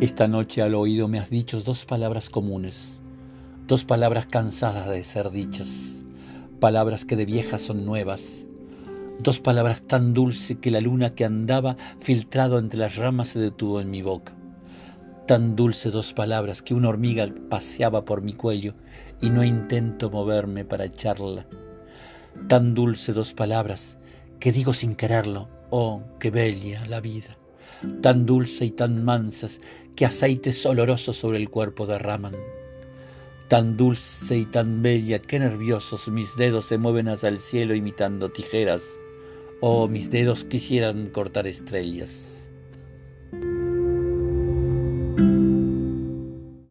Esta noche al oído me has dicho dos palabras comunes, dos palabras cansadas de ser dichas, palabras que de viejas son nuevas, dos palabras tan dulces que la luna que andaba filtrado entre las ramas se detuvo en mi boca. Tan dulce dos palabras que una hormiga paseaba por mi cuello y no intento moverme para echarla. Tan dulce dos palabras que digo sin quererlo, oh, qué bella la vida tan dulce y tan mansas que aceites olorosos sobre el cuerpo derraman. Tan dulce y tan bella que nerviosos mis dedos se mueven hacia el cielo imitando tijeras. Oh, mis dedos quisieran cortar estrellas.